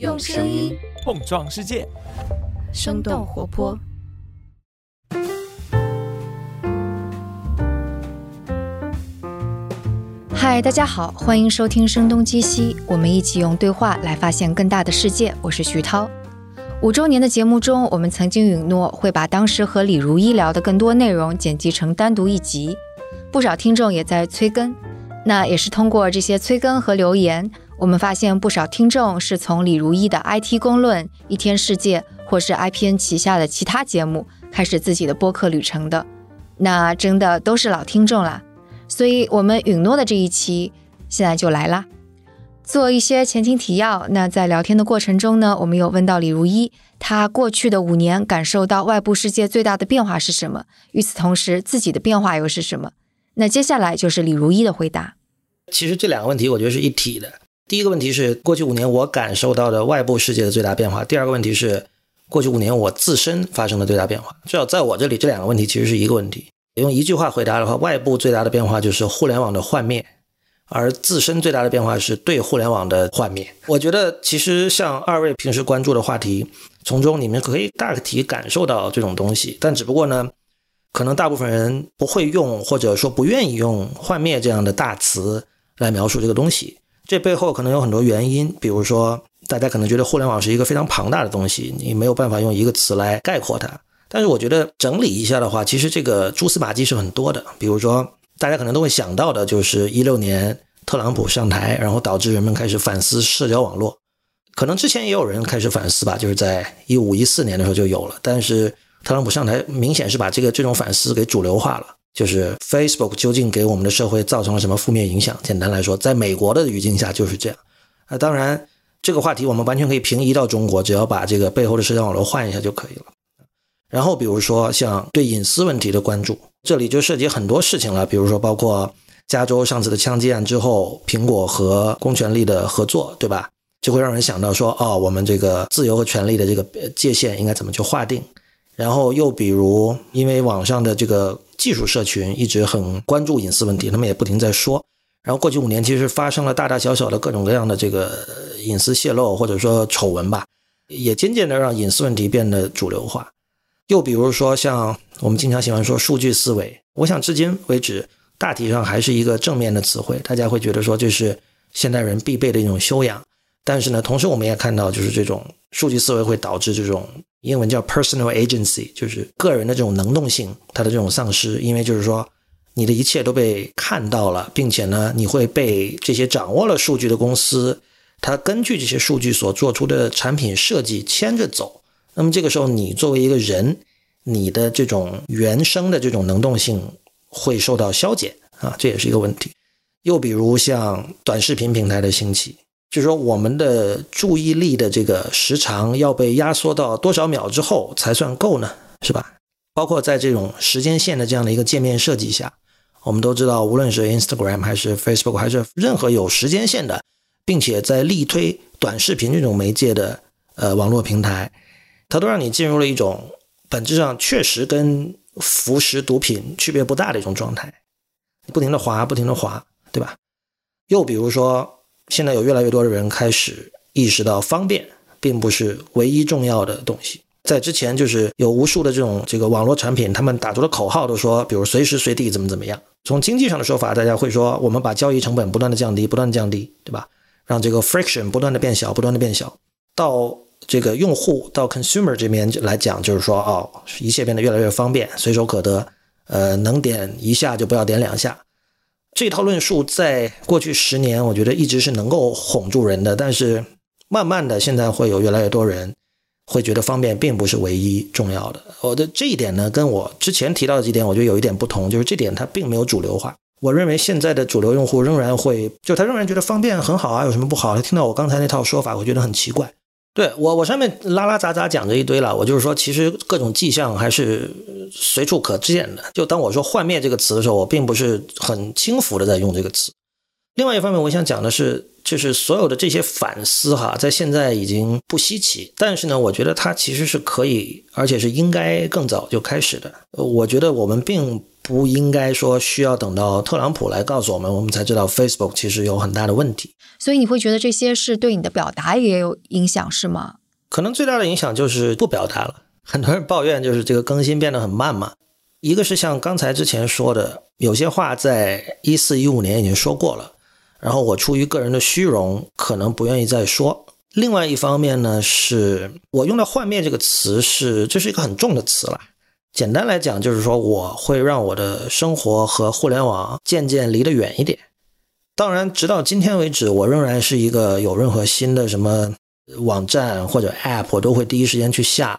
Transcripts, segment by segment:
用声音碰撞世界，生动活泼。嗨，大家好，欢迎收听《声东击西》，我们一起用对话来发现更大的世界。我是徐涛。五周年的节目中，我们曾经允诺会把当时和李如一聊的更多内容剪辑成单独一集，不少听众也在催更。那也是通过这些催更和留言。我们发现不少听众是从李如一的 IT 公论、一天世界，或是 IPN 旗下的其他节目开始自己的播客旅程的，那真的都是老听众啦。所以，我们允诺的这一期现在就来啦。做一些前情提要。那在聊天的过程中呢，我们有问到李如一，他过去的五年感受到外部世界最大的变化是什么？与此同时，自己的变化又是什么？那接下来就是李如一的回答。其实这两个问题，我觉得是一体的。第一个问题是过去五年我感受到的外部世界的最大变化。第二个问题是过去五年我自身发生的最大变化。至少在我这里，这两个问题其实是一个问题。用一句话回答的话，外部最大的变化就是互联网的幻灭，而自身最大的变化是对互联网的幻灭。我觉得其实像二位平时关注的话题，从中你们可以大体感受到这种东西，但只不过呢，可能大部分人不会用或者说不愿意用“幻灭”这样的大词来描述这个东西。这背后可能有很多原因，比如说，大家可能觉得互联网是一个非常庞大的东西，你没有办法用一个词来概括它。但是我觉得整理一下的话，其实这个蛛丝马迹是很多的。比如说，大家可能都会想到的，就是一六年特朗普上台，然后导致人们开始反思社交网络。可能之前也有人开始反思吧，就是在一五一四年的时候就有了。但是特朗普上台，明显是把这个这种反思给主流化了。就是 Facebook 究竟给我们的社会造成了什么负面影响？简单来说，在美国的语境下就是这样。啊，当然这个话题我们完全可以平移到中国，只要把这个背后的社交网络换一下就可以了。然后比如说像对隐私问题的关注，这里就涉及很多事情了。比如说包括加州上次的枪击案之后，苹果和公权力的合作，对吧？就会让人想到说，哦，我们这个自由和权利的这个界限应该怎么去划定？然后又比如，因为网上的这个技术社群一直很关注隐私问题，他们也不停在说。然后过去五年其实发生了大大小小的各种各样的这个隐私泄露或者说丑闻吧，也渐渐的让隐私问题变得主流化。又比如说像我们经常喜欢说数据思维，我想至今为止大体上还是一个正面的词汇，大家会觉得说这是现代人必备的一种修养。但是呢，同时我们也看到就是这种数据思维会导致这种。英文叫 personal agency，就是个人的这种能动性，它的这种丧失，因为就是说，你的一切都被看到了，并且呢，你会被这些掌握了数据的公司，它根据这些数据所做出的产品设计牵着走。那么这个时候，你作为一个人，你的这种原生的这种能动性会受到消减啊，这也是一个问题。又比如像短视频平台的兴起。就是说，我们的注意力的这个时长要被压缩到多少秒之后才算够呢？是吧？包括在这种时间线的这样的一个界面设计下，我们都知道，无论是 Instagram 还是 Facebook 还是任何有时间线的，并且在力推短视频这种媒介的呃网络平台，它都让你进入了一种本质上确实跟服食毒品区别不大的一种状态，不停的滑，不停的滑，对吧？又比如说。现在有越来越多的人开始意识到，方便并不是唯一重要的东西。在之前，就是有无数的这种这个网络产品，他们打出的口号都说，比如随时随地怎么怎么样。从经济上的说法，大家会说，我们把交易成本不断的降低，不断的降低，对吧？让这个 friction 不断的变小，不断的变小。到这个用户到 consumer 这边来讲，就是说，哦，一切变得越来越方便，随手可得，呃，能点一下就不要点两下。这套论述在过去十年，我觉得一直是能够哄住人的。但是慢慢的，现在会有越来越多人会觉得方便并不是唯一重要的。我的这一点呢，跟我之前提到的几点，我觉得有一点不同，就是这点它并没有主流化。我认为现在的主流用户仍然会，就他仍然觉得方便很好啊，有什么不好？他听到我刚才那套说法，我觉得很奇怪。对我，我上面拉拉杂杂讲这一堆了，我就是说，其实各种迹象还是随处可见的。就当我说“幻灭”这个词的时候，我并不是很轻浮的在用这个词，另外一方面，我想讲的是，就是所有的这些反思哈，在现在已经不稀奇。但是呢，我觉得它其实是可以，而且是应该更早就开始的。我觉得我们并不应该说需要等到特朗普来告诉我们，我们才知道 Facebook 其实有很大的问题。所以你会觉得这些是对你的表达也有影响，是吗？可能最大的影响就是不表达了。很多人抱怨就是这个更新变得很慢嘛。一个是像刚才之前说的，有些话在一四一五年已经说过了。然后我出于个人的虚荣，可能不愿意再说。另外一方面呢，是我用到“幻灭”这个词，是这是一个很重的词了。简单来讲，就是说我会让我的生活和互联网渐渐离得远一点。当然，直到今天为止，我仍然是一个有任何新的什么网站或者 App，我都会第一时间去下；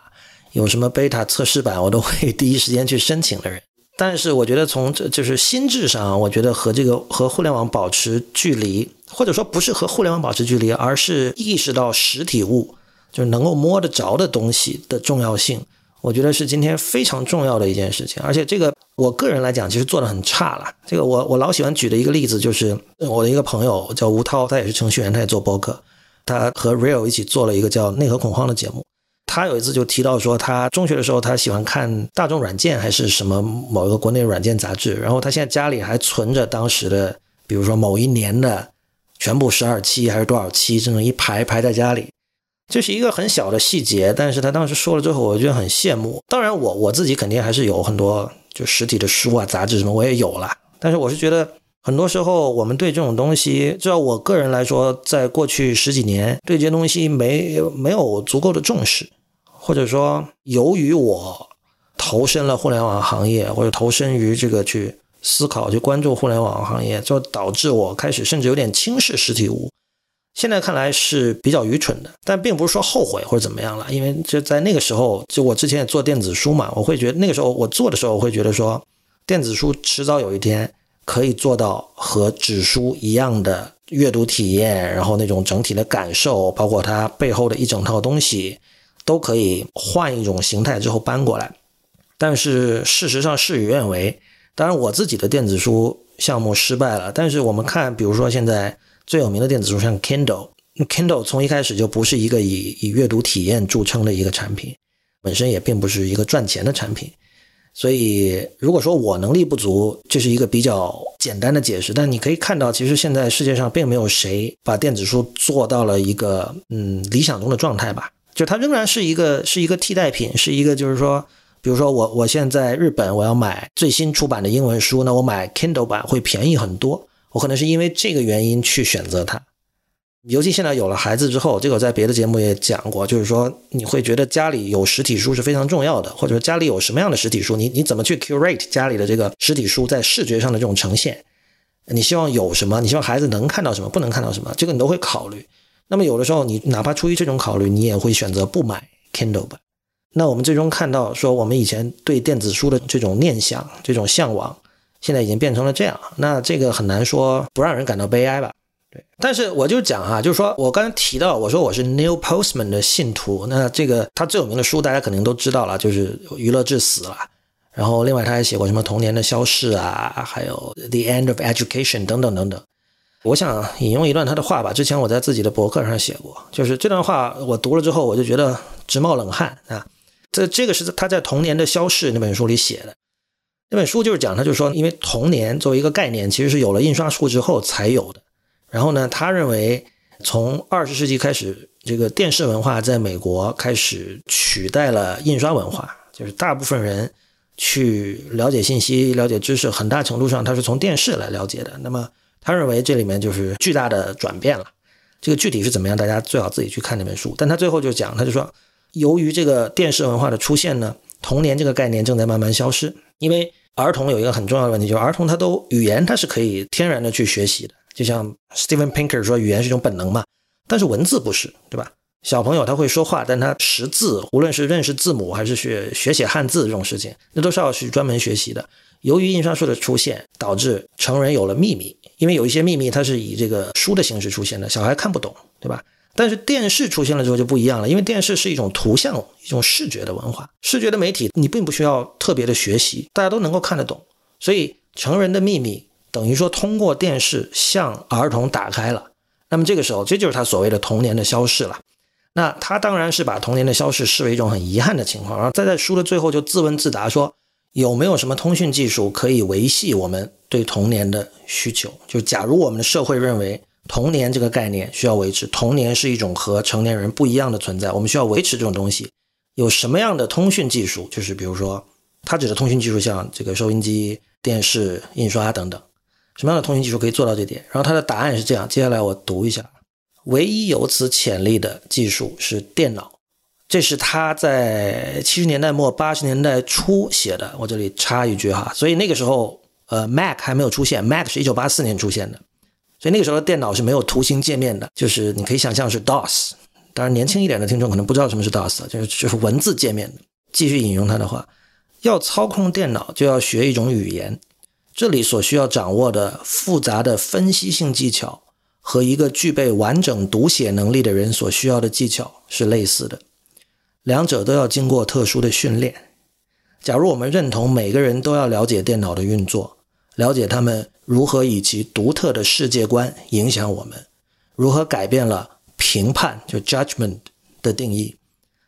有什么 Beta 测试版，我都会 第一时间去申请的人。但是我觉得从这就是心智上，我觉得和这个和互联网保持距离，或者说不是和互联网保持距离，而是意识到实体物就是能够摸得着的东西的重要性，我觉得是今天非常重要的一件事情。而且这个我个人来讲，其实做的很差了。这个我我老喜欢举的一个例子就是我的一个朋友叫吴涛，他也是程序员，他也做播客，他和 Real 一起做了一个叫《内核恐慌》的节目。他有一次就提到说，他中学的时候他喜欢看大众软件还是什么某一个国内软件杂志，然后他现在家里还存着当时的，比如说某一年的全部十二期还是多少期，这种一排排在家里，这是一个很小的细节，但是他当时说了之后，我觉得很羡慕。当然，我我自己肯定还是有很多就实体的书啊、杂志什么我也有了，但是我是觉得很多时候我们对这种东西，至少我个人来说，在过去十几年对这些东西没没有足够的重视。或者说，由于我投身了互联网行业，或者投身于这个去思考、去关注互联网行业，就导致我开始甚至有点轻视实体物。现在看来是比较愚蠢的，但并不是说后悔或者怎么样了。因为就在那个时候，就我之前也做电子书嘛，我会觉得那个时候我做的时候，我会觉得说，电子书迟早有一天可以做到和纸书一样的阅读体验，然后那种整体的感受，包括它背后的一整套东西。都可以换一种形态之后搬过来，但是事实上事与愿违。当然，我自己的电子书项目失败了。但是我们看，比如说现在最有名的电子书像 Kindle，Kindle 从一开始就不是一个以以阅读体验著称的一个产品，本身也并不是一个赚钱的产品。所以，如果说我能力不足，这是一个比较简单的解释。但你可以看到，其实现在世界上并没有谁把电子书做到了一个嗯理想中的状态吧。就它仍然是一个是一个替代品，是一个就是说，比如说我我现在日本我要买最新出版的英文书，那我买 Kindle 版会便宜很多。我可能是因为这个原因去选择它。尤其现在有了孩子之后，这个我在别的节目也讲过，就是说你会觉得家里有实体书是非常重要的，或者说家里有什么样的实体书，你你怎么去 curate 家里的这个实体书在视觉上的这种呈现？你希望有什么？你希望孩子能看到什么？不能看到什么？这个你都会考虑。那么有的时候，你哪怕出于这种考虑，你也会选择不买 Kindle 吧。那我们最终看到，说我们以前对电子书的这种念想、这种向往，现在已经变成了这样。那这个很难说不让人感到悲哀吧？对。但是我就讲啊，就是说我刚才提到，我说我是 Neil Postman 的信徒。那这个他最有名的书，大家肯定都知道了，就是《娱乐至死》了。然后另外他还写过什么《童年的消逝》啊，还有《The End of Education》等等等等。我想引用一段他的话吧，之前我在自己的博客上写过，就是这段话我读了之后，我就觉得直冒冷汗啊。这这个是他在《童年的消逝》那本书里写的，那本书就是讲，他就说，因为童年作为一个概念，其实是有了印刷术之后才有的。然后呢，他认为从二十世纪开始，这个电视文化在美国开始取代了印刷文化，就是大部分人去了解信息、了解知识，很大程度上他是从电视来了解的。那么他认为这里面就是巨大的转变了，这个具体是怎么样，大家最好自己去看那本书。但他最后就讲，他就说，由于这个电视文化的出现呢，童年这个概念正在慢慢消失。因为儿童有一个很重要的问题，就是儿童他都语言他是可以天然的去学习的，就像 Steven Pinker 说，语言是一种本能嘛，但是文字不是，对吧？小朋友他会说话，但他识字，无论是认识字母还是学学写汉字这种事情，那都是要去专门学习的。由于印刷术的出现，导致成人有了秘密。因为有一些秘密，它是以这个书的形式出现的，小孩看不懂，对吧？但是电视出现了之后就不一样了，因为电视是一种图像、一种视觉的文化，视觉的媒体，你并不需要特别的学习，大家都能够看得懂。所以成人的秘密等于说通过电视向儿童打开了。那么这个时候，这就是他所谓的童年的消逝了。那他当然是把童年的消逝视为一种很遗憾的情况，然后再在书的最后就自问自答说，有没有什么通讯技术可以维系我们对童年的需求？就假如我们的社会认为童年这个概念需要维持，童年是一种和成年人不一样的存在，我们需要维持这种东西，有什么样的通讯技术？就是比如说，他指的通讯技术像这个收音机、电视、印刷等等，什么样的通讯技术可以做到这点？然后他的答案是这样，接下来我读一下。唯一有此潜力的技术是电脑，这是他在七十年代末八十年代初写的。我这里插一句哈，所以那个时候，呃，Mac 还没有出现，Mac 是一九八四年出现的，所以那个时候的电脑是没有图形界面的，就是你可以想象是 DOS。当然，年轻一点的听众可能不知道什么是 DOS，就是就是文字界面的。继续引用他的话，要操控电脑就要学一种语言，这里所需要掌握的复杂的分析性技巧。和一个具备完整读写能力的人所需要的技巧是类似的，两者都要经过特殊的训练。假如我们认同每个人都要了解电脑的运作，了解他们如何以其独特的世界观影响我们，如何改变了评判就 judgment 的定义。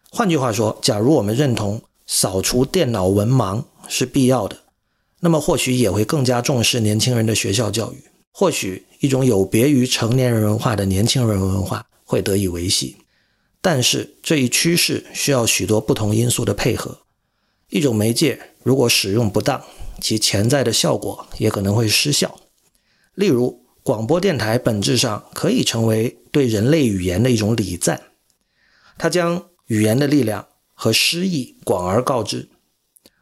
换句话说，假如我们认同扫除电脑文盲是必要的，那么或许也会更加重视年轻人的学校教育。或许一种有别于成年人文化的年轻人文化会得以维系，但是这一趋势需要许多不同因素的配合。一种媒介如果使用不当，其潜在的效果也可能会失效。例如，广播电台本质上可以成为对人类语言的一种礼赞，它将语言的力量和诗意广而告之。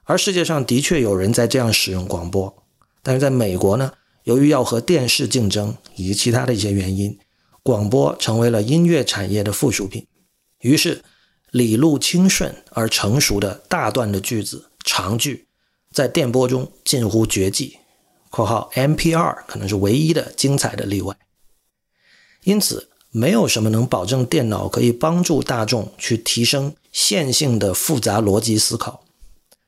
而世界上的确有人在这样使用广播，但是在美国呢？由于要和电视竞争以及其他的一些原因，广播成为了音乐产业的附属品。于是，理路清顺而成熟的大段的句子、长句，在电波中近乎绝迹。（括号 NPR 可能是唯一的精彩的例外。）因此，没有什么能保证电脑可以帮助大众去提升线性的复杂逻辑思考。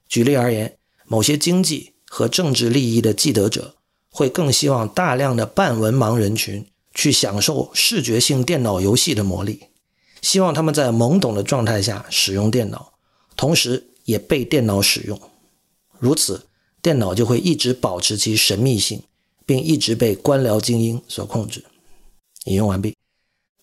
举例而言，某些经济和政治利益的既得者。会更希望大量的半文盲人群去享受视觉性电脑游戏的魔力，希望他们在懵懂的状态下使用电脑，同时也被电脑使用。如此，电脑就会一直保持其神秘性，并一直被官僚精英所控制。引用完毕。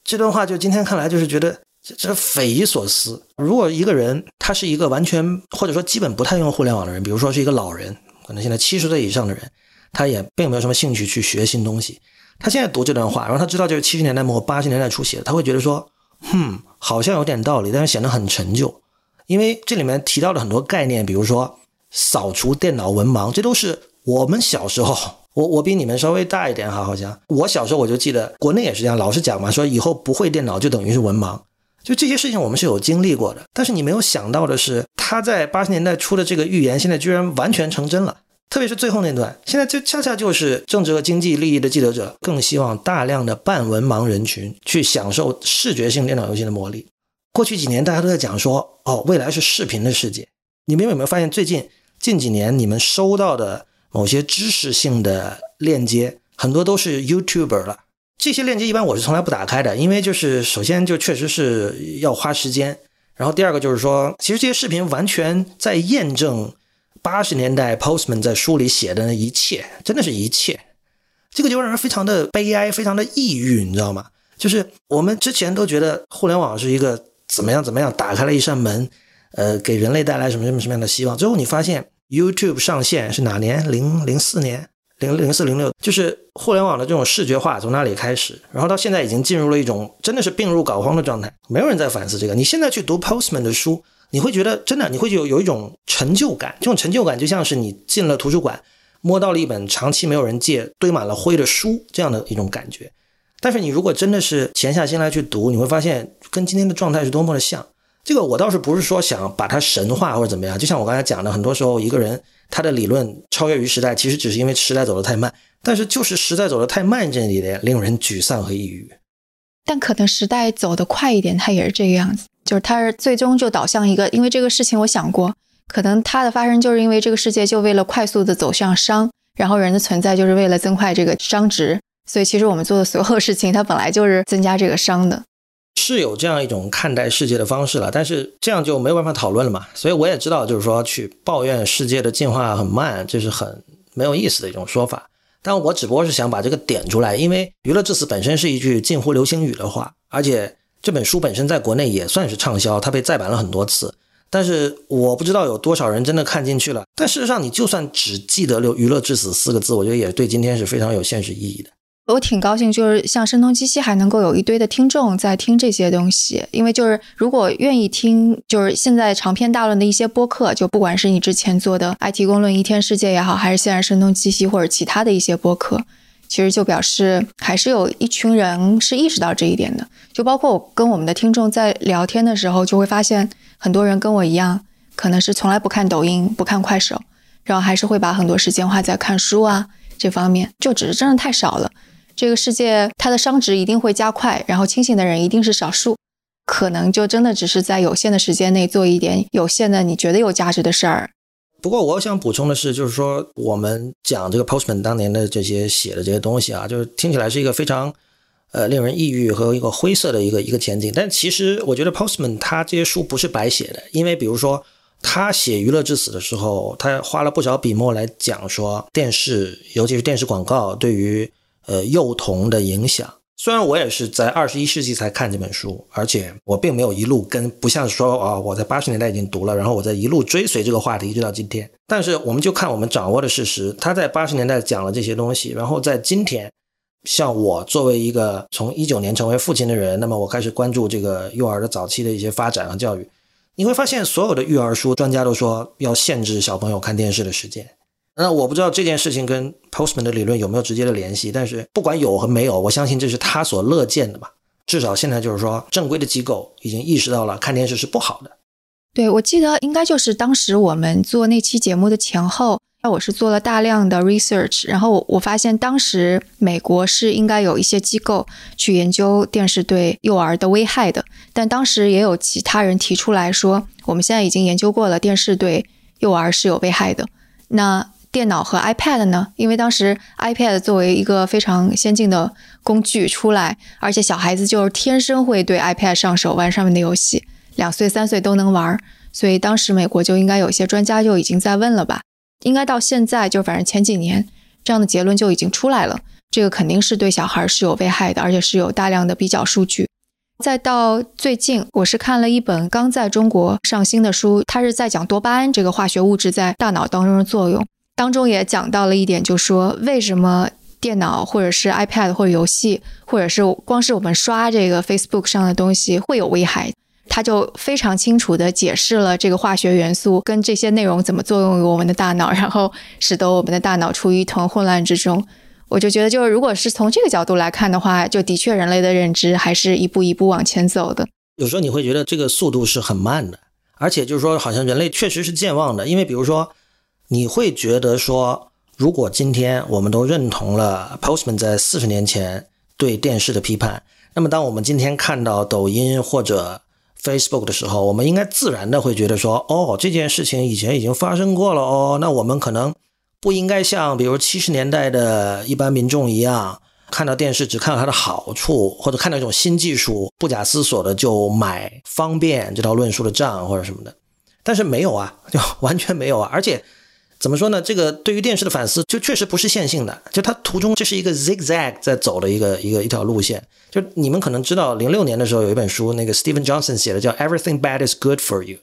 这段话就今天看来就是觉得这这匪夷所思。如果一个人他是一个完全或者说基本不太用互联网的人，比如说是一个老人，可能现在七十岁以上的人。他也并没有什么兴趣去学新东西。他现在读这段话，然后他知道就是七十年代末八十年代初写的，他会觉得说，哼，好像有点道理，但是显得很陈旧。因为这里面提到了很多概念，比如说扫除电脑文盲，这都是我们小时候。我我比你们稍微大一点哈，好像我小时候我就记得国内也是这样，老是讲嘛，说以后不会电脑就等于是文盲。就这些事情我们是有经历过的。但是你没有想到的是，他在八十年代初的这个预言，现在居然完全成真了。特别是最后那段，现在就恰恰就是政治和经济利益的既得者更希望大量的半文盲人群去享受视觉性电脑游戏的魔力。过去几年大家都在讲说，哦，未来是视频的世界。你们有没有发现，最近近几年你们收到的某些知识性的链接，很多都是 YouTuber 了。这些链接一般我是从来不打开的，因为就是首先就确实是要花时间，然后第二个就是说，其实这些视频完全在验证。八十年代，Postman 在书里写的那一切，真的是一切，这个就让人非常的悲哀，非常的抑郁，你知道吗？就是我们之前都觉得互联网是一个怎么样怎么样，打开了一扇门，呃，给人类带来什么什么什么样的希望。最后你发现，YouTube 上线是哪年？零零四年，零零四零六，就是互联网的这种视觉化从那里开始，然后到现在已经进入了一种真的是病入膏肓的状态，没有人在反思这个。你现在去读 Postman 的书。你会觉得真的，你会有有一种成就感，这种成就感就像是你进了图书馆，摸到了一本长期没有人借、堆满了灰的书这样的一种感觉。但是你如果真的是潜下心来去读，你会发现跟今天的状态是多么的像。这个我倒是不是说想把它神化或者怎么样，就像我刚才讲的，很多时候一个人他的理论超越于时代，其实只是因为时代走得太慢。但是就是时代走得太慢这一点，令人沮丧和抑郁。但可能时代走得快一点，它也是这个样子。就是它是最终就导向一个，因为这个事情我想过，可能它的发生就是因为这个世界就为了快速的走向商，然后人的存在就是为了增快这个熵值，所以其实我们做的所有事情，它本来就是增加这个熵的。是有这样一种看待世界的方式了，但是这样就没有办法讨论了嘛。所以我也知道，就是说去抱怨世界的进化很慢，这是很没有意思的一种说法。但我只不过是想把这个点出来，因为“娱乐至死”本身是一句近乎流行语的话，而且这本书本身在国内也算是畅销，它被再版了很多次。但是我不知道有多少人真的看进去了。但事实上，你就算只记得“娱乐至死”四个字，我觉得也对今天是非常有现实意义的。我挺高兴，就是像声东击西还能够有一堆的听众在听这些东西，因为就是如果愿意听，就是现在长篇大论的一些播客，就不管是你之前做的 IT 公论、一天世界也好，还是现在声东击西或者其他的一些播客，其实就表示还是有一群人是意识到这一点的。就包括我跟我们的听众在聊天的时候，就会发现很多人跟我一样，可能是从来不看抖音、不看快手，然后还是会把很多时间花在看书啊这方面，就只是真的太少了。这个世界，它的熵值一定会加快，然后清醒的人一定是少数，可能就真的只是在有限的时间内做一点有限的你觉得有价值的事儿。不过我想补充的是，就是说我们讲这个 Postman 当年的这些写的这些东西啊，就是听起来是一个非常呃令人抑郁和一个灰色的一个一个前景。但其实我觉得 Postman 他这些书不是白写的，因为比如说他写《娱乐至死》的时候，他花了不少笔墨来讲说电视，尤其是电视广告对于。呃，幼童的影响。虽然我也是在二十一世纪才看这本书，而且我并没有一路跟，不像说啊，我在八十年代已经读了，然后我在一路追随这个话题一直到今天。但是我们就看我们掌握的事实，他在八十年代讲了这些东西，然后在今天，像我作为一个从一九年成为父亲的人，那么我开始关注这个幼儿的早期的一些发展和教育，你会发现所有的育儿书专家都说要限制小朋友看电视的时间。那我不知道这件事情跟 Postman 的理论有没有直接的联系，但是不管有和没有，我相信这是他所乐见的吧。至少现在就是说，正规的机构已经意识到了看电视是不好的。对，我记得应该就是当时我们做那期节目的前后，那我是做了大量的 research，然后我发现当时美国是应该有一些机构去研究电视对幼儿的危害的，但当时也有其他人提出来说，我们现在已经研究过了，电视对幼儿是有危害的。那电脑和 iPad 呢？因为当时 iPad 作为一个非常先进的工具出来，而且小孩子就是天生会对 iPad 上手，玩上面的游戏，两岁三岁都能玩，所以当时美国就应该有一些专家就已经在问了吧？应该到现在就反正前几年这样的结论就已经出来了，这个肯定是对小孩是有危害的，而且是有大量的比较数据。再到最近，我是看了一本刚在中国上新的书，它是在讲多巴胺这个化学物质在大脑当中的作用。当中也讲到了一点，就说为什么电脑或者是 iPad 或者游戏，或者是光是我们刷这个 Facebook 上的东西会有危害，他就非常清楚地解释了这个化学元素跟这些内容怎么作用于我们的大脑，然后使得我们的大脑处于一团混乱之中。我就觉得，就是如果是从这个角度来看的话，就的确人类的认知还是一步一步往前走的。有时候你会觉得这个速度是很慢的，而且就是说，好像人类确实是健忘的，因为比如说。你会觉得说，如果今天我们都认同了 Postman 在四十年前对电视的批判，那么当我们今天看到抖音或者 Facebook 的时候，我们应该自然的会觉得说，哦，这件事情以前已经发生过了哦，那我们可能不应该像比如七十年代的一般民众一样，看到电视只看到它的好处，或者看到一种新技术，不假思索的就买方便这套论述的账或者什么的。但是没有啊，就完全没有啊，而且。怎么说呢？这个对于电视的反思，就确实不是线性的。就它途中这是一个 zigzag 在走的一个一个一条路线。就你们可能知道，零六年的时候有一本书，那个 Steven Johnson 写的叫《Everything Bad Is Good for You》，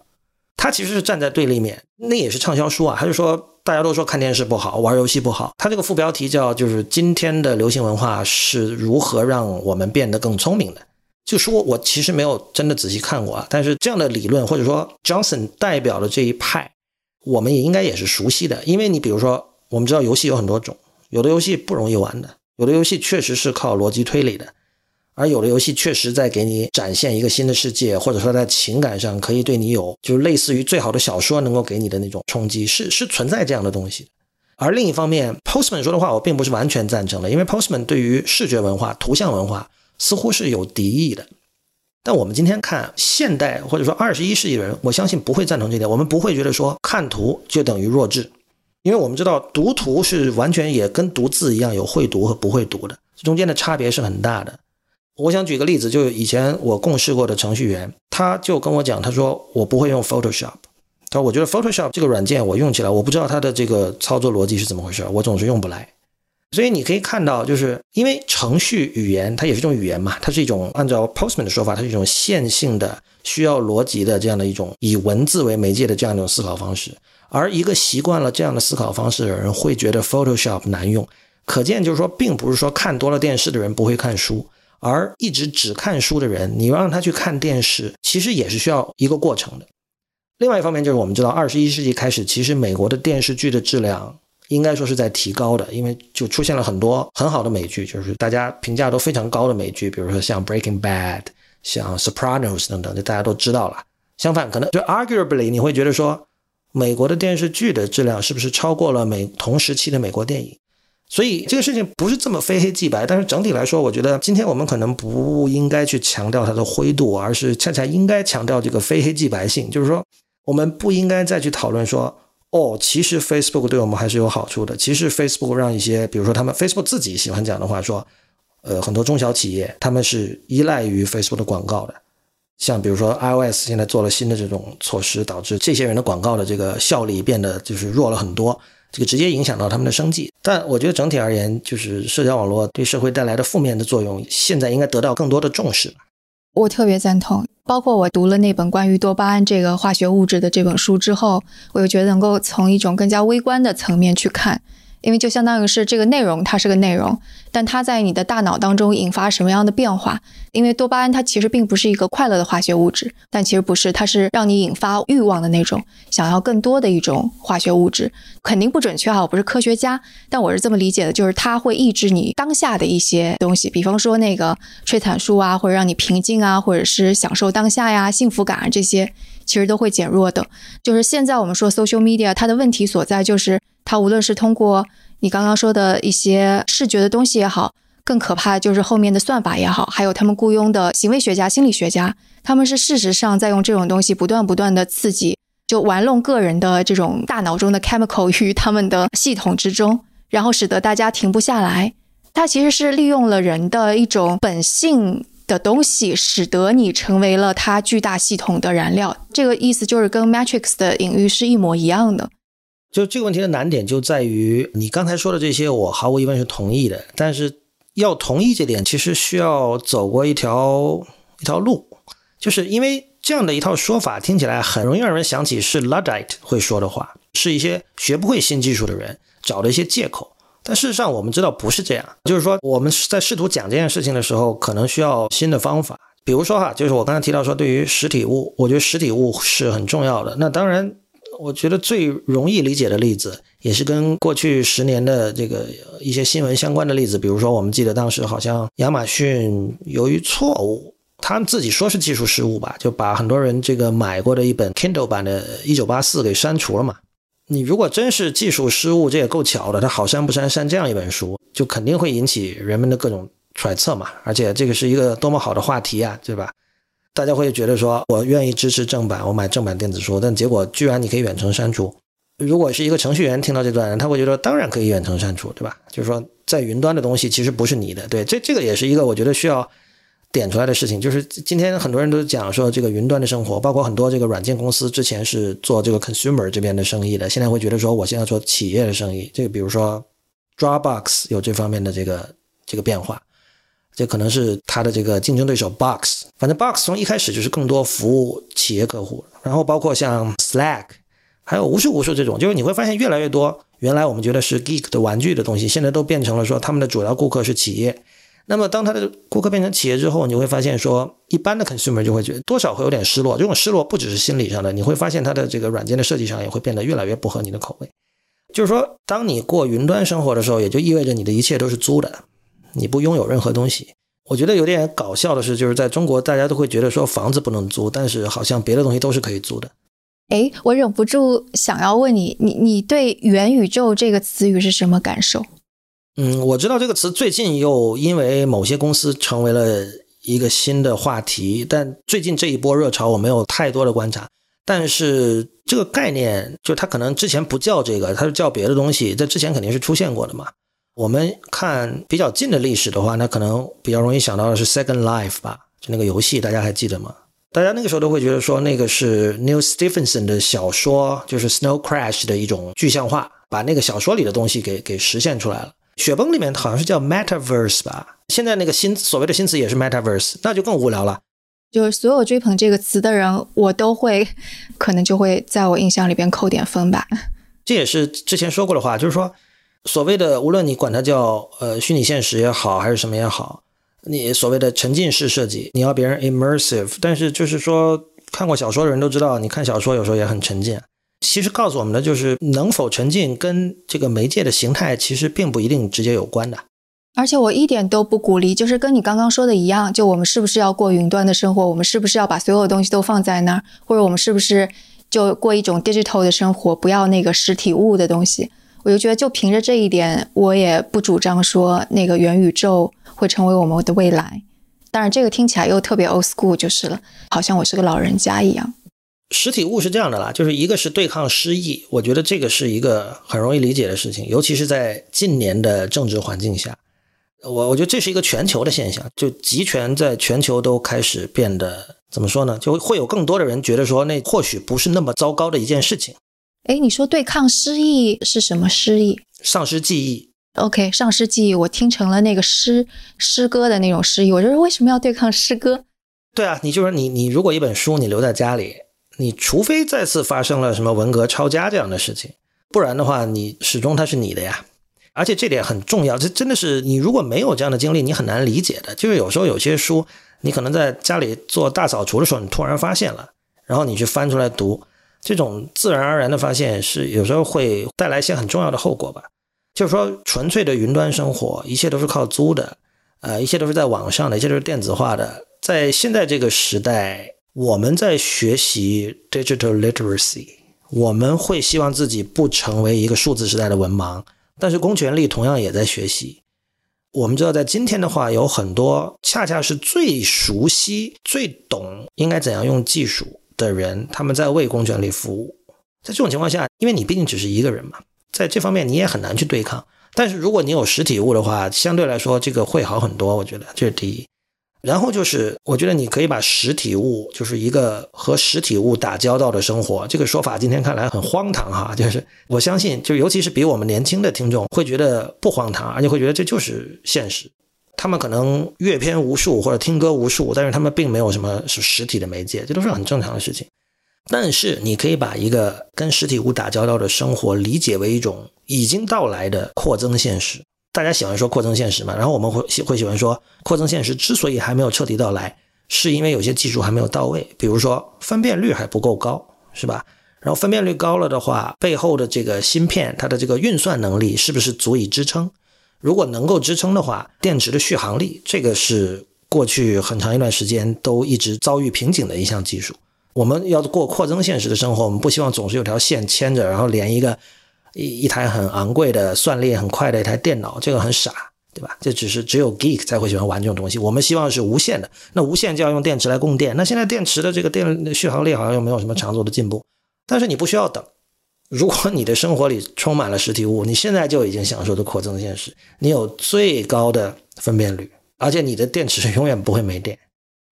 他其实是站在对立面，那也是畅销书啊。他就说大家都说看电视不好，玩游戏不好。他这个副标题叫就是今天的流行文化是如何让我们变得更聪明的。就说我其实没有真的仔细看过啊，但是这样的理论或者说 Johnson 代表的这一派。我们也应该也是熟悉的，因为你比如说，我们知道游戏有很多种，有的游戏不容易玩的，有的游戏确实是靠逻辑推理的，而有的游戏确实在给你展现一个新的世界，或者说在情感上可以对你有，就是类似于最好的小说能够给你的那种冲击，是是存在这样的东西。而另一方面，Postman 说的话我并不是完全赞成的，因为 Postman 对于视觉文化、图像文化似乎是有敌意的。但我们今天看现代或者说二十一世纪的人，我相信不会赞同这点。我们不会觉得说看图就等于弱智，因为我们知道读图是完全也跟读字一样，有会读和不会读的，中间的差别是很大的。我想举个例子，就以前我共事过的程序员，他就跟我讲，他说我不会用 Photoshop，他说我觉得 Photoshop 这个软件我用起来，我不知道它的这个操作逻辑是怎么回事，我总是用不来。所以你可以看到，就是因为程序语言它也是一种语言嘛，它是一种按照 Postman 的说法，它是一种线性的、需要逻辑的这样的一种以文字为媒介的这样一种思考方式。而一个习惯了这样的思考方式的人会觉得 Photoshop 难用，可见就是说，并不是说看多了电视的人不会看书，而一直只看书的人，你让他去看电视，其实也是需要一个过程的。另外一方面就是我们知道，二十一世纪开始，其实美国的电视剧的质量。应该说是在提高的，因为就出现了很多很好的美剧，就是大家评价都非常高的美剧，比如说像《Breaking Bad》、像《Sopranos》等等，就大家都知道了。相反，可能就 arguably 你会觉得说，美国的电视剧的质量是不是超过了美同时期的美国电影？所以这个事情不是这么非黑即白。但是整体来说，我觉得今天我们可能不应该去强调它的灰度，而是恰恰应该强调这个非黑即白性，就是说，我们不应该再去讨论说。哦，其实 Facebook 对我们还是有好处的。其实 Facebook 让一些，比如说他们 Facebook 自己喜欢讲的话说，呃，很多中小企业他们是依赖于 Facebook 的广告的。像比如说 iOS 现在做了新的这种措施，导致这些人的广告的这个效力变得就是弱了很多，这个直接影响到他们的生计。但我觉得整体而言，就是社交网络对社会带来的负面的作用，现在应该得到更多的重视。我特别赞同。包括我读了那本关于多巴胺这个化学物质的这本书之后，我又觉得能够从一种更加微观的层面去看。因为就相当于是这个内容，它是个内容，但它在你的大脑当中引发什么样的变化？因为多巴胺它其实并不是一个快乐的化学物质，但其实不是，它是让你引发欲望的那种，想要更多的一种化学物质。肯定不准确哈，我不是科学家，但我是这么理解的，就是它会抑制你当下的一些东西，比方说那个催产素啊，或者让你平静啊，或者是享受当下呀、幸福感啊这些，其实都会减弱的。就是现在我们说 social media，它的问题所在就是。它无论是通过你刚刚说的一些视觉的东西也好，更可怕的就是后面的算法也好，还有他们雇佣的行为学家、心理学家，他们是事实上在用这种东西不断不断的刺激，就玩弄个人的这种大脑中的 chemical 于他们的系统之中，然后使得大家停不下来。它其实是利用了人的一种本性的东西，使得你成为了它巨大系统的燃料。这个意思就是跟 Matrix 的隐喻是一模一样的。就这个问题的难点就在于，你刚才说的这些，我毫无疑问是同意的。但是要同意这点，其实需要走过一条一条路，就是因为这样的一套说法听起来很容易让人想起是 Luddite 会说的话，是一些学不会新技术的人找的一些借口。但事实上，我们知道不是这样。就是说，我们在试图讲这件事情的时候，可能需要新的方法。比如说哈，就是我刚才提到说，对于实体物，我觉得实体物是很重要的。那当然。我觉得最容易理解的例子，也是跟过去十年的这个一些新闻相关的例子。比如说，我们记得当时好像亚马逊由于错误，他们自己说是技术失误吧，就把很多人这个买过的一本 Kindle 版的《一九八四》给删除了嘛。你如果真是技术失误，这也够巧的。他好删不删删这样一本书，就肯定会引起人们的各种揣测嘛。而且这个是一个多么好的话题啊，对吧？大家会觉得说，我愿意支持正版，我买正版电子书，但结果居然你可以远程删除。如果是一个程序员听到这段，他会觉得当然可以远程删除，对吧？就是说，在云端的东西其实不是你的，对，这这个也是一个我觉得需要点出来的事情。就是今天很多人都讲说，这个云端的生活，包括很多这个软件公司之前是做这个 consumer 这边的生意的，现在会觉得说，我现在做企业的生意。这个比如说 Dropbox 有这方面的这个这个变化。这可能是它的这个竞争对手 Box，反正 Box 从一开始就是更多服务企业客户，然后包括像 Slack，还有无数无数这种，就是你会发现越来越多，原来我们觉得是 geek 的玩具的东西，现在都变成了说他们的主要顾客是企业。那么当他的顾客变成企业之后，你会发现说一般的 consumer 就会觉得多少会有点失落，这种失落不只是心理上的，你会发现它的这个软件的设计上也会变得越来越不合你的口味。就是说，当你过云端生活的时候，也就意味着你的一切都是租的。你不拥有任何东西，我觉得有点搞笑的是，就是在中国，大家都会觉得说房子不能租，但是好像别的东西都是可以租的。哎，我忍不住想要问你，你你对元宇宙这个词语是什么感受？嗯，我知道这个词最近又因为某些公司成为了一个新的话题，但最近这一波热潮我没有太多的观察。但是这个概念，就它可能之前不叫这个，它是叫别的东西，在之前肯定是出现过的嘛。我们看比较近的历史的话，那可能比较容易想到的是 Second Life 吧，就那个游戏，大家还记得吗？大家那个时候都会觉得说，那个是 Neil Stephenson 的小说，就是 Snow Crash 的一种具象化，把那个小说里的东西给给实现出来了。雪崩里面好像是叫 Metaverse 吧，现在那个新所谓的新词也是 Metaverse，那就更无聊了。就是所有追捧这个词的人，我都会可能就会在我印象里边扣点分吧。这也是之前说过的话，就是说。所谓的，无论你管它叫呃虚拟现实也好，还是什么也好，你所谓的沉浸式设计，你要别人 immersive，但是就是说看过小说的人都知道，你看小说有时候也很沉浸。其实告诉我们的就是，能否沉浸跟这个媒介的形态其实并不一定直接有关的。而且我一点都不鼓励，就是跟你刚刚说的一样，就我们是不是要过云端的生活？我们是不是要把所有东西都放在那儿？或者我们是不是就过一种 digital 的生活，不要那个实体物的东西？我就觉得，就凭着这一点，我也不主张说那个元宇宙会成为我们的未来。当然，这个听起来又特别 old school，就是了，好像我是个老人家一样。实体物是这样的啦，就是一个是对抗失意，我觉得这个是一个很容易理解的事情，尤其是在近年的政治环境下，我我觉得这是一个全球的现象，就集权在全球都开始变得怎么说呢？就会有更多的人觉得说，那或许不是那么糟糕的一件事情。哎，你说对抗失忆是什么失忆？丧失记忆。OK，丧失记忆，我听成了那个诗诗歌的那种失忆。我就是为什么要对抗诗歌？对啊，你就是你，你如果一本书你留在家里，你除非再次发生了什么文革抄家这样的事情，不然的话，你始终它是你的呀。而且这点很重要，这真的是你如果没有这样的经历，你很难理解的。就是有时候有些书，你可能在家里做大扫除的时候，你突然发现了，然后你去翻出来读。这种自然而然的发现是有时候会带来一些很重要的后果吧。就是说，纯粹的云端生活，一切都是靠租的，呃，一切都是在网上的，一切都是电子化的。在现在这个时代，我们在学习 digital literacy，我们会希望自己不成为一个数字时代的文盲，但是公权力同样也在学习。我们知道，在今天的话，有很多恰恰是最熟悉、最懂应该怎样用技术。的人，他们在为公权力服务。在这种情况下，因为你毕竟只是一个人嘛，在这方面你也很难去对抗。但是如果你有实体物的话，相对来说这个会好很多。我觉得这是第一。然后就是，我觉得你可以把实体物，就是一个和实体物打交道的生活，这个说法今天看来很荒唐哈。就是我相信，就尤其是比我们年轻的听众会觉得不荒唐，而且会觉得这就是现实。他们可能阅片无数或者听歌无数，但是他们并没有什么是实体的媒介，这都是很正常的事情。但是你可以把一个跟实体物打交道的生活理解为一种已经到来的扩增现实。大家喜欢说扩增现实嘛？然后我们会喜会喜欢说，扩增现实之所以还没有彻底到来，是因为有些技术还没有到位，比如说分辨率还不够高，是吧？然后分辨率高了的话，背后的这个芯片它的这个运算能力是不是足以支撑？如果能够支撑的话，电池的续航力，这个是过去很长一段时间都一直遭遇瓶颈的一项技术。我们要过扩增现实的生活，我们不希望总是有条线牵着，然后连一个一一台很昂贵的、算力很快的一台电脑，这个很傻，对吧？这只是只有 geek 才会喜欢玩这种东西。我们希望是无线的，那无线就要用电池来供电。那现在电池的这个电续航力好像又没有什么长足的进步，但是你不需要等。如果你的生活里充满了实体物，你现在就已经享受着扩增现实，你有最高的分辨率，而且你的电池永远不会没电。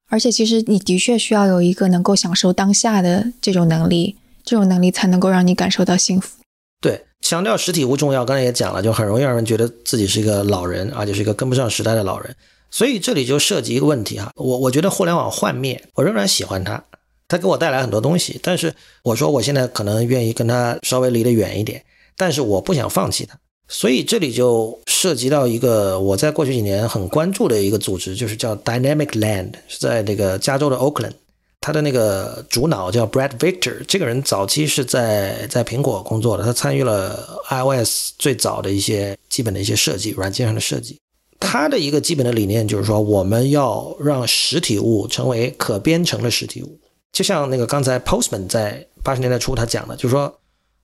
而且，其实你的确需要有一个能够享受当下的这种能力，这种能力才能够让你感受到幸福。对，强调实体物重要，刚才也讲了，就很容易让人觉得自己是一个老人，而且是一个跟不上时代的老人。所以这里就涉及一个问题哈，我我觉得互联网幻灭，我仍然喜欢它。他给我带来很多东西，但是我说我现在可能愿意跟他稍微离得远一点，但是我不想放弃他。所以这里就涉及到一个我在过去几年很关注的一个组织，就是叫 Dynamic Land，是在那个加州的 Oakland。他的那个主脑叫 Brad Victor，这个人早期是在在苹果工作的，他参与了 iOS 最早的一些基本的一些设计，软件上的设计。他的一个基本的理念就是说，我们要让实体物成为可编程的实体物。就像那个刚才 Postman 在八十年代初他讲的，就是说，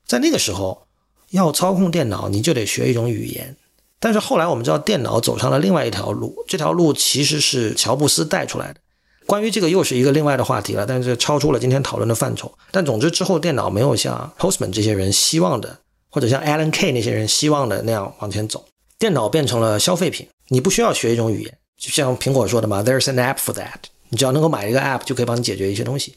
在那个时候要操控电脑，你就得学一种语言。但是后来我们知道，电脑走上了另外一条路，这条路其实是乔布斯带出来的。关于这个又是一个另外的话题了，但是超出了今天讨论的范畴。但总之之后电脑没有像 Postman 这些人希望的，或者像 Alan Kay 那些人希望的那样往前走，电脑变成了消费品，你不需要学一种语言，就像苹果说的嘛，There's an app for that，你只要能够买一个 app 就可以帮你解决一些东西。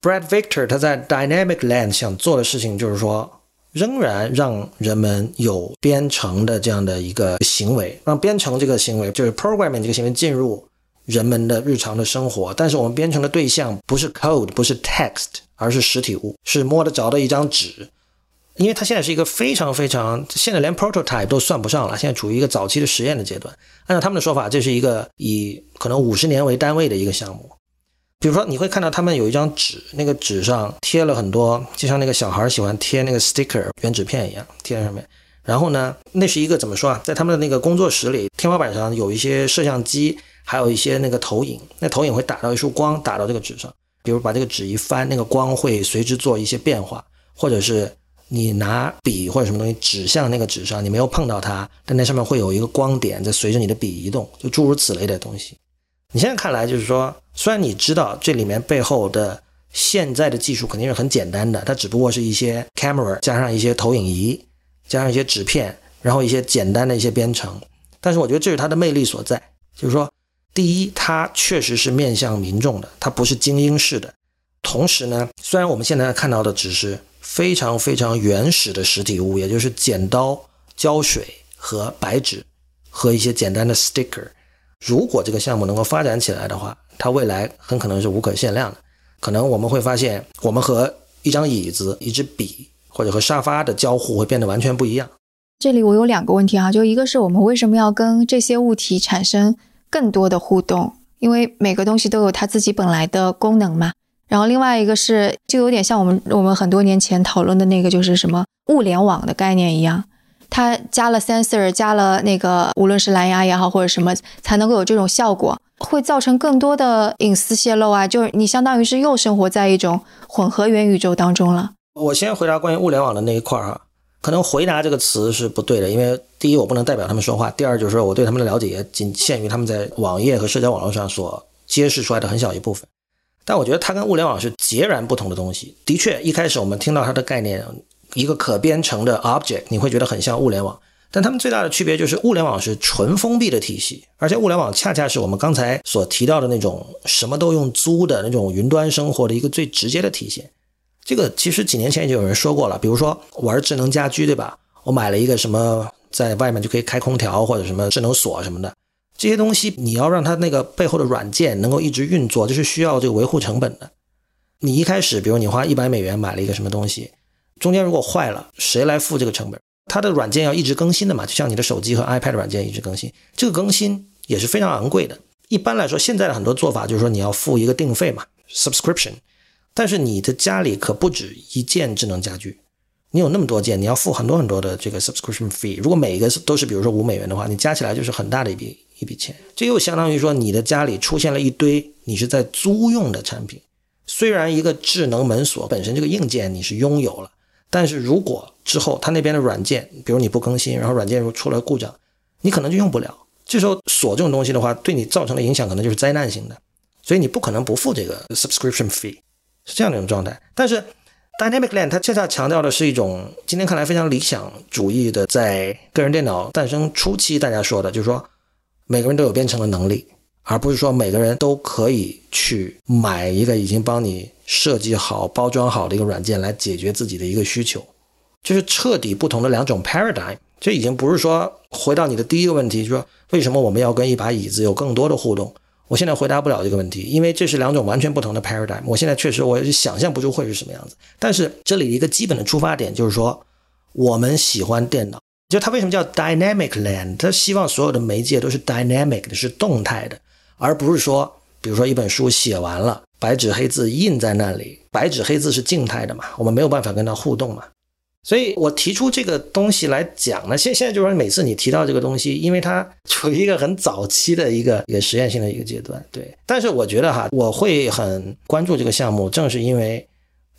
Brad Victor 他在 Dynamic Land 想做的事情就是说，仍然让人们有编程的这样的一个行为，让编程这个行为就是 programming 这个行为进入。人们的日常的生活，但是我们编程的对象不是 code，不是 text，而是实体物，是摸得着的一张纸。因为它现在是一个非常非常，现在连 prototype 都算不上了，现在处于一个早期的实验的阶段。按照他们的说法，这是一个以可能五十年为单位的一个项目。比如说，你会看到他们有一张纸，那个纸上贴了很多，就像那个小孩喜欢贴那个 sticker 原纸片一样贴在上面。然后呢，那是一个怎么说啊？在他们的那个工作室里，天花板上有一些摄像机。还有一些那个投影，那投影会打到一束光，打到这个纸上。比如把这个纸一翻，那个光会随之做一些变化，或者是你拿笔或者什么东西指向那个纸上，你没有碰到它，但那上面会有一个光点在随着你的笔移动，就诸如此类的东西。你现在看来就是说，虽然你知道这里面背后的现在的技术肯定是很简单的，它只不过是一些 camera 加上一些投影仪，加上一些纸片，然后一些简单的一些编程。但是我觉得这是它的魅力所在。就是说，第一，它确实是面向民众的，它不是精英式的。同时呢，虽然我们现在看到的只是非常非常原始的实体物，也就是剪刀、胶水和白纸和一些简单的 sticker。如果这个项目能够发展起来的话，它未来很可能是无可限量的。可能我们会发现，我们和一张椅子、一支笔或者和沙发的交互会变得完全不一样。这里我有两个问题啊，就一个是我们为什么要跟这些物体产生更多的互动？因为每个东西都有它自己本来的功能嘛。然后另外一个是，就有点像我们我们很多年前讨论的那个，就是什么物联网的概念一样，它加了 sensor，加了那个无论是蓝牙也好或者什么，才能够有这种效果，会造成更多的隐私泄露啊。就是你相当于是又生活在一种混合元宇宙当中了。我先回答关于物联网的那一块儿哈。可能回答这个词是不对的，因为第一我不能代表他们说话，第二就是说我对他们的了解也仅限于他们在网页和社交网络上所揭示出来的很小一部分。但我觉得它跟物联网是截然不同的东西。的确，一开始我们听到它的概念，一个可编程的 object，你会觉得很像物联网。但它们最大的区别就是物联网是纯封闭的体系，而且物联网恰恰是我们刚才所提到的那种什么都用租的那种云端生活的一个最直接的体现。这个其实几年前就有人说过了，比如说玩智能家居，对吧？我买了一个什么，在外面就可以开空调或者什么智能锁什么的，这些东西你要让它那个背后的软件能够一直运作，这是需要这个维护成本的。你一开始，比如你花一百美元买了一个什么东西，中间如果坏了，谁来付这个成本？它的软件要一直更新的嘛，就像你的手机和 iPad 软件一直更新，这个更新也是非常昂贵的。一般来说，现在的很多做法就是说你要付一个定费嘛，subscription。但是你的家里可不止一件智能家居，你有那么多件，你要付很多很多的这个 subscription fee。如果每一个都是比如说五美元的话，你加起来就是很大的一笔一笔钱。这又相当于说你的家里出现了一堆你是在租用的产品。虽然一个智能门锁本身这个硬件你是拥有了，但是如果之后它那边的软件，比如你不更新，然后软件如出了故障，你可能就用不了。这时候锁这种东西的话，对你造成的影响可能就是灾难性的，所以你不可能不付这个 subscription fee。是这样的一种状态，但是 Dynamic Land 它恰恰强调的是一种今天看来非常理想主义的，在个人电脑诞生初期大家说的，就是说每个人都有编程的能力，而不是说每个人都可以去买一个已经帮你设计好、包装好的一个软件来解决自己的一个需求，就是彻底不同的两种 paradigm。这已经不是说回到你的第一个问题，就是说为什么我们要跟一把椅子有更多的互动？我现在回答不了这个问题，因为这是两种完全不同的 paradigm。我现在确实我也想象不出会是什么样子。但是这里一个基本的出发点就是说，我们喜欢电脑，就它为什么叫 dynamic land？它希望所有的媒介都是 dynamic 的，是动态的，而不是说，比如说一本书写完了，白纸黑字印在那里，白纸黑字是静态的嘛，我们没有办法跟它互动嘛。所以我提出这个东西来讲呢，现现在就是说，每次你提到这个东西，因为它 处于一个很早期的一个一个实验性的一个阶段，对。但是我觉得哈，我会很关注这个项目，正是因为，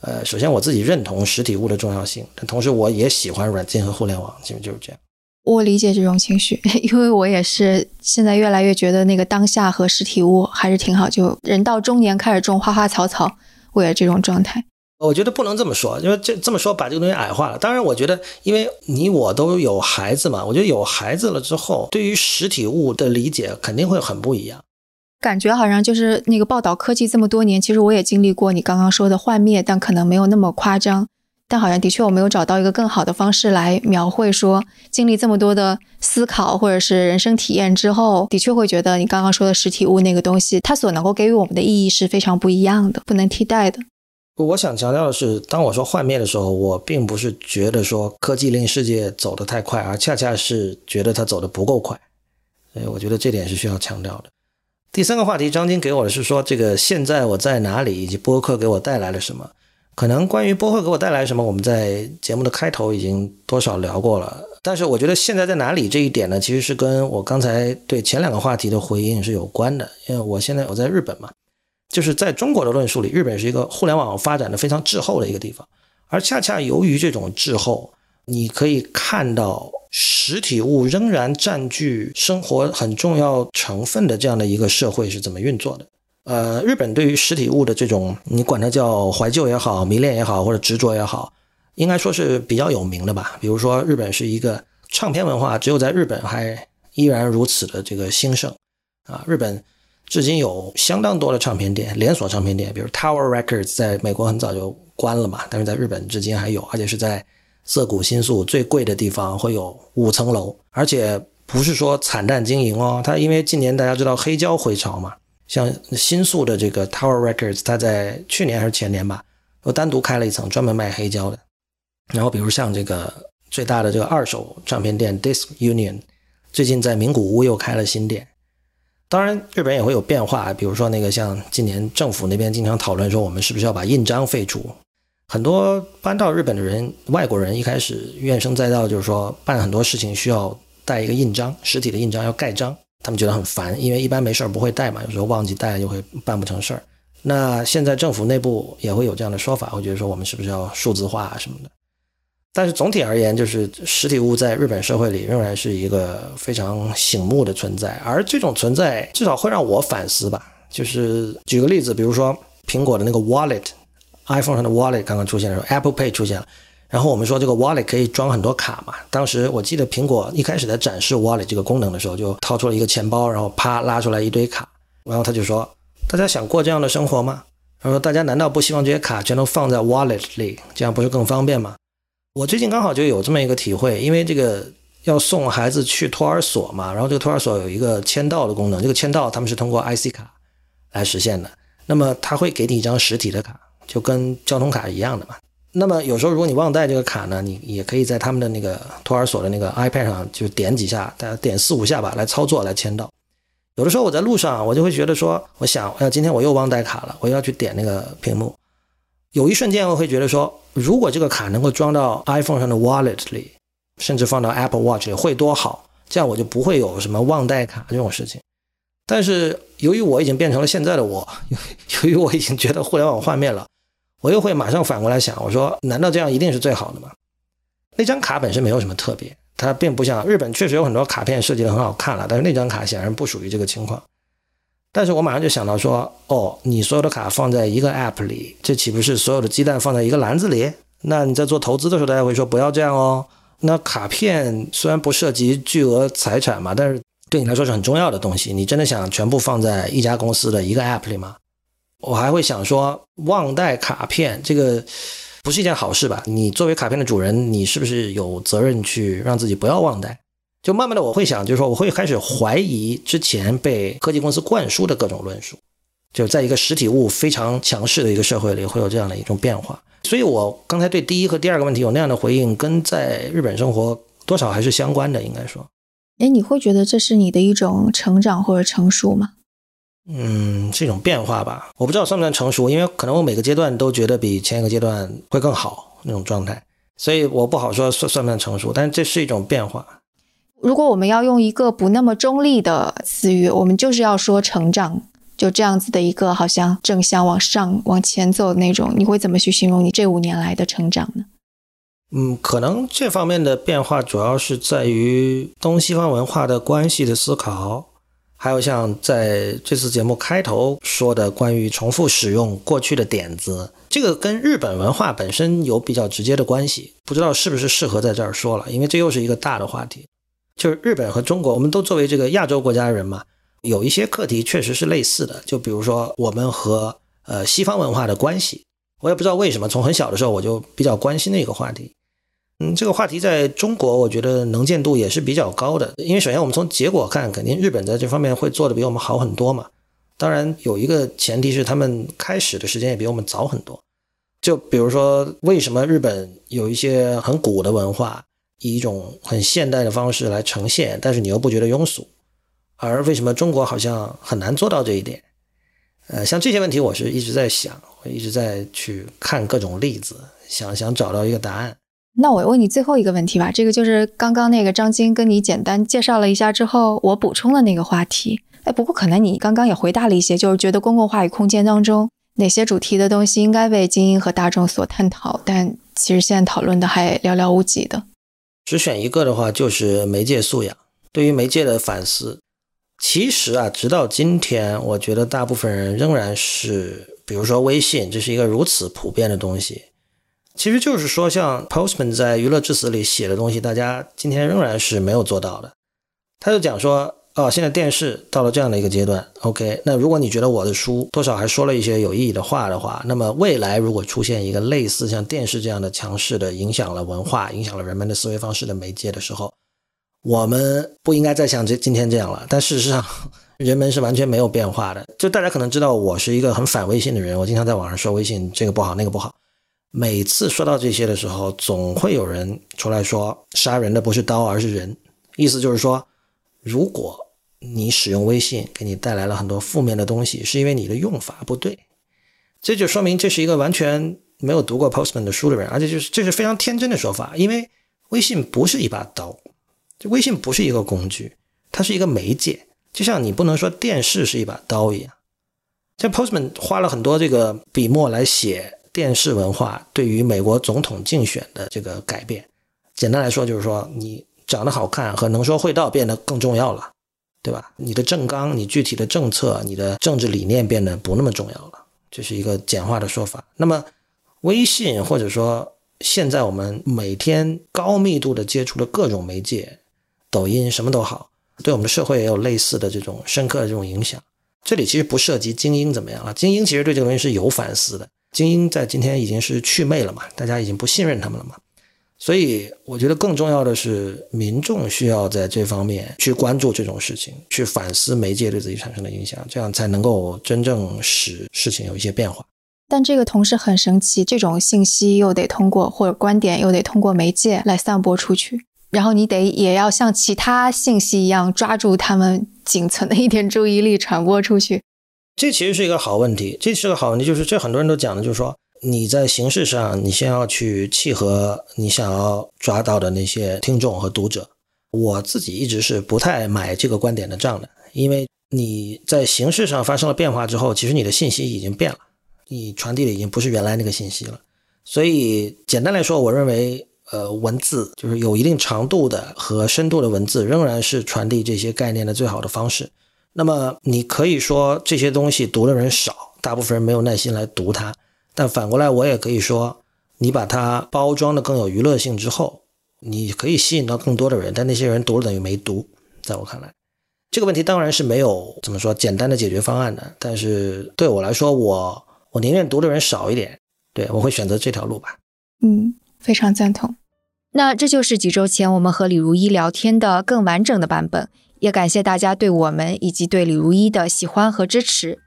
呃，首先我自己认同实体物的重要性，但同时我也喜欢软件和互联网，基本就是这样。我理解这种情绪，因为我也是现在越来越觉得那个当下和实体物还是挺好。就人到中年开始种花花草草，我也这种状态。我觉得不能这么说，因为这这么说把这个东西矮化了。当然，我觉得因为你我都有孩子嘛，我觉得有孩子了之后，对于实体物的理解肯定会很不一样。感觉好像就是那个报道科技这么多年，其实我也经历过你刚刚说的幻灭，但可能没有那么夸张。但好像的确我没有找到一个更好的方式来描绘说，经历这么多的思考或者是人生体验之后，的确会觉得你刚刚说的实体物那个东西，它所能够给予我们的意义是非常不一样的，不能替代的。我想强调的是，当我说幻灭的时候，我并不是觉得说科技令世界走得太快，而恰恰是觉得它走得不够快。所以我觉得这点是需要强调的。第三个话题，张晶给我的是说，这个现在我在哪里，以及播客给我带来了什么。可能关于播客给我带来什么，我们在节目的开头已经多少聊过了。但是我觉得现在在哪里这一点呢，其实是跟我刚才对前两个话题的回应是有关的。因为我现在我在日本嘛，就是在中国的论述里，日本是一个互联网发展的非常滞后的一个地方。而恰恰由于这种滞后，你可以看到实体物仍然占据生活很重要成分的这样的一个社会是怎么运作的。呃，日本对于实体物的这种，你管它叫怀旧也好、迷恋也好，或者执着也好，应该说是比较有名的吧。比如说，日本是一个唱片文化只有在日本还依然如此的这个兴盛啊。日本至今有相当多的唱片店，连锁唱片店，比如 Tower Records，在美国很早就关了嘛，但是在日本至今还有，而且是在涩谷新宿最贵的地方会有五层楼，而且不是说惨淡经营哦，它因为近年大家知道黑胶回潮嘛。像新宿的这个 Tower Records，它在去年还是前年吧，又单独开了一层专门卖黑胶的。然后，比如像这个最大的这个二手唱片店 Disc Union，最近在名古屋又开了新店。当然，日本也会有变化，比如说那个像今年政府那边经常讨论说，我们是不是要把印章废除？很多搬到日本的人，外国人一开始怨声载道，就是说办很多事情需要带一个印章，实体的印章要盖章。他们觉得很烦，因为一般没事儿不会带嘛，有时候忘记带就会办不成事儿。那现在政府内部也会有这样的说法，会觉得说我们是不是要数字化什么的。但是总体而言，就是实体物在日本社会里仍然是一个非常醒目的存在，而这种存在至少会让我反思吧。就是举个例子，比如说苹果的那个 Wallet，iPhone 上的 Wallet 刚刚出现的时候，Apple Pay 出现了。然后我们说这个 wallet 可以装很多卡嘛？当时我记得苹果一开始在展示 wallet 这个功能的时候，就掏出了一个钱包，然后啪拉出来一堆卡，然后他就说：“大家想过这样的生活吗？”他说：“大家难道不希望这些卡全都放在 wallet 里，这样不是更方便吗？”我最近刚好就有这么一个体会，因为这个要送孩子去托儿所嘛，然后这个托儿所有一个签到的功能，这个签到他们是通过 IC 卡来实现的，那么他会给你一张实体的卡，就跟交通卡一样的嘛。那么有时候如果你忘带这个卡呢，你也可以在他们的那个托儿所的那个 iPad 上就点几下，大家点四五下吧，来操作来签到。有的时候我在路上，我就会觉得说，我想，要今天我又忘带卡了，我要去点那个屏幕。有一瞬间我会觉得说，如果这个卡能够装到 iPhone 上的 Wallet 里，甚至放到 Apple Watch 里会多好，这样我就不会有什么忘带卡这种事情。但是由于我已经变成了现在的我，由于我已经觉得互联网幻灭了。我又会马上反过来想，我说难道这样一定是最好的吗？那张卡本身没有什么特别，它并不像日本确实有很多卡片设计的很好看了，但是那张卡显然不属于这个情况。但是我马上就想到说，哦，你所有的卡放在一个 app 里，这岂不是所有的鸡蛋放在一个篮子里？那你在做投资的时候，大家会说不要这样哦。那卡片虽然不涉及巨额财产嘛，但是对你来说是很重要的东西。你真的想全部放在一家公司的一个 app 里吗？我还会想说，忘带卡片这个不是一件好事吧？你作为卡片的主人，你是不是有责任去让自己不要忘带？就慢慢的，我会想，就是说，我会开始怀疑之前被科技公司灌输的各种论述。就在一个实体物非常强势的一个社会里，会有这样的一种变化。所以我刚才对第一和第二个问题有那样的回应，跟在日本生活多少还是相关的，应该说。哎，你会觉得这是你的一种成长或者成熟吗？嗯，是一种变化吧，我不知道算不算成熟，因为可能我每个阶段都觉得比前一个阶段会更好那种状态，所以我不好说算算不算成熟，但这是一种变化。如果我们要用一个不那么中立的词语，我们就是要说成长，就这样子的一个好像正向往上往前走的那种，你会怎么去形容你这五年来的成长呢？嗯，可能这方面的变化主要是在于东西方文化的关系的思考，还有像在这次节目开头说的关于重复使用过去的点子，这个跟日本文化本身有比较直接的关系。不知道是不是适合在这儿说了，因为这又是一个大的话题。就是日本和中国，我们都作为这个亚洲国家的人嘛，有一些课题确实是类似的。就比如说我们和呃西方文化的关系，我也不知道为什么，从很小的时候我就比较关心那个话题。嗯，这个话题在中国，我觉得能见度也是比较高的。因为首先我们从结果看，肯定日本在这方面会做的比我们好很多嘛。当然有一个前提是他们开始的时间也比我们早很多。就比如说，为什么日本有一些很古的文化，以一种很现代的方式来呈现，但是你又不觉得庸俗？而为什么中国好像很难做到这一点？呃，像这些问题，我是一直在想，我一直在去看各种例子，想想找到一个答案。那我问你最后一个问题吧，这个就是刚刚那个张晶跟你简单介绍了一下之后，我补充的那个话题。哎，不过可能你刚刚也回答了一些，就是觉得公共话语空间当中哪些主题的东西应该被精英和大众所探讨，但其实现在讨论的还寥寥无几的。只选一个的话，就是媒介素养，对于媒介的反思。其实啊，直到今天，我觉得大部分人仍然是，比如说微信，这是一个如此普遍的东西。其实就是说，像 Postman 在《娱乐至死》里写的东西，大家今天仍然是没有做到的。他就讲说，哦，现在电视到了这样的一个阶段，OK，那如果你觉得我的书多少还说了一些有意义的话的话，那么未来如果出现一个类似像电视这样的强势的影响了文化、影响了人们的思维方式的媒介的时候，我们不应该再像这今天这样了。但事实上，人们是完全没有变化的。就大家可能知道，我是一个很反微信的人，我经常在网上说微信这个不好，那个不好。每次说到这些的时候，总会有人出来说：“杀人的不是刀，而是人。”意思就是说，如果你使用微信给你带来了很多负面的东西，是因为你的用法不对。这就说明这是一个完全没有读过 Postman 的书的人，而且就是这是非常天真的说法。因为微信不是一把刀，微信不是一个工具，它是一个媒介。就像你不能说电视是一把刀一样。像 Postman 花了很多这个笔墨来写。电视文化对于美国总统竞选的这个改变，简单来说就是说，你长得好看和能说会道变得更重要了，对吧？你的政纲、你具体的政策、你的政治理念变得不那么重要了，这是一个简化的说法。那么，微信或者说现在我们每天高密度的接触的各种媒介，抖音什么都好，对我们的社会也有类似的这种深刻的这种影响。这里其实不涉及精英怎么样了，精英其实对这个东西是有反思的。精英在今天已经是去魅了嘛，大家已经不信任他们了嘛，所以我觉得更重要的是民众需要在这方面去关注这种事情，去反思媒介对自己产生的影响，这样才能够真正使事情有一些变化。但这个同时很神奇，这种信息又得通过或者观点又得通过媒介来散播出去，然后你得也要像其他信息一样抓住他们仅存的一点注意力传播出去。这其实是一个好问题，这是个好问题，就是这很多人都讲的，就是说你在形式上，你先要去契合你想要抓到的那些听众和读者。我自己一直是不太买这个观点的账的，因为你在形式上发生了变化之后，其实你的信息已经变了，你传递的已经不是原来那个信息了。所以简单来说，我认为，呃，文字就是有一定长度的和深度的文字，仍然是传递这些概念的最好的方式。那么你可以说这些东西读的人少，大部分人没有耐心来读它。但反过来，我也可以说，你把它包装的更有娱乐性之后，你可以吸引到更多的人。但那些人读了等于没读，在我看来，这个问题当然是没有怎么说简单的解决方案的。但是对我来说，我我宁愿读的人少一点，对我会选择这条路吧。嗯，非常赞同。那这就是几周前我们和李如一聊天的更完整的版本。也感谢大家对我们以及对李如一的喜欢和支持。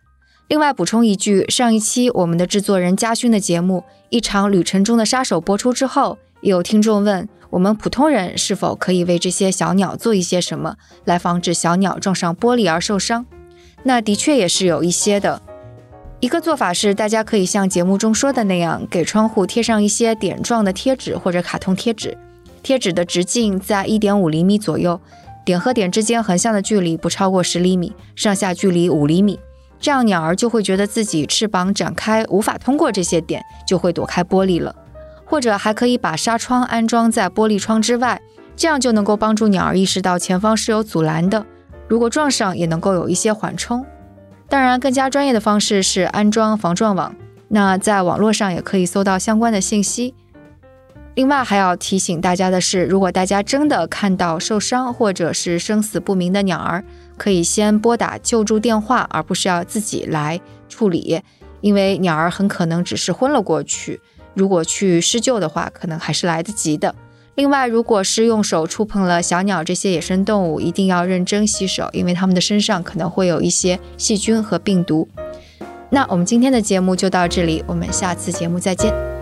另外补充一句，上一期我们的制作人嘉勋的节目《一场旅程中的杀手》播出之后，有听众问我们普通人是否可以为这些小鸟做一些什么，来防止小鸟撞上玻璃而受伤。那的确也是有一些的。一个做法是，大家可以像节目中说的那样，给窗户贴上一些点状的贴纸或者卡通贴纸，贴纸的直径在一点五厘米左右。点和点之间横向的距离不超过十厘米，上下距离五厘米，这样鸟儿就会觉得自己翅膀展开无法通过这些点，就会躲开玻璃了。或者还可以把纱窗安装在玻璃窗之外，这样就能够帮助鸟儿意识到前方是有阻拦的，如果撞上也能够有一些缓冲。当然，更加专业的方式是安装防撞网。那在网络上也可以搜到相关的信息。另外还要提醒大家的是，如果大家真的看到受伤或者是生死不明的鸟儿，可以先拨打救助电话，而不是要自己来处理，因为鸟儿很可能只是昏了过去。如果去施救的话，可能还是来得及的。另外，如果是用手触碰了小鸟这些野生动物，一定要认真洗手，因为它们的身上可能会有一些细菌和病毒。那我们今天的节目就到这里，我们下次节目再见。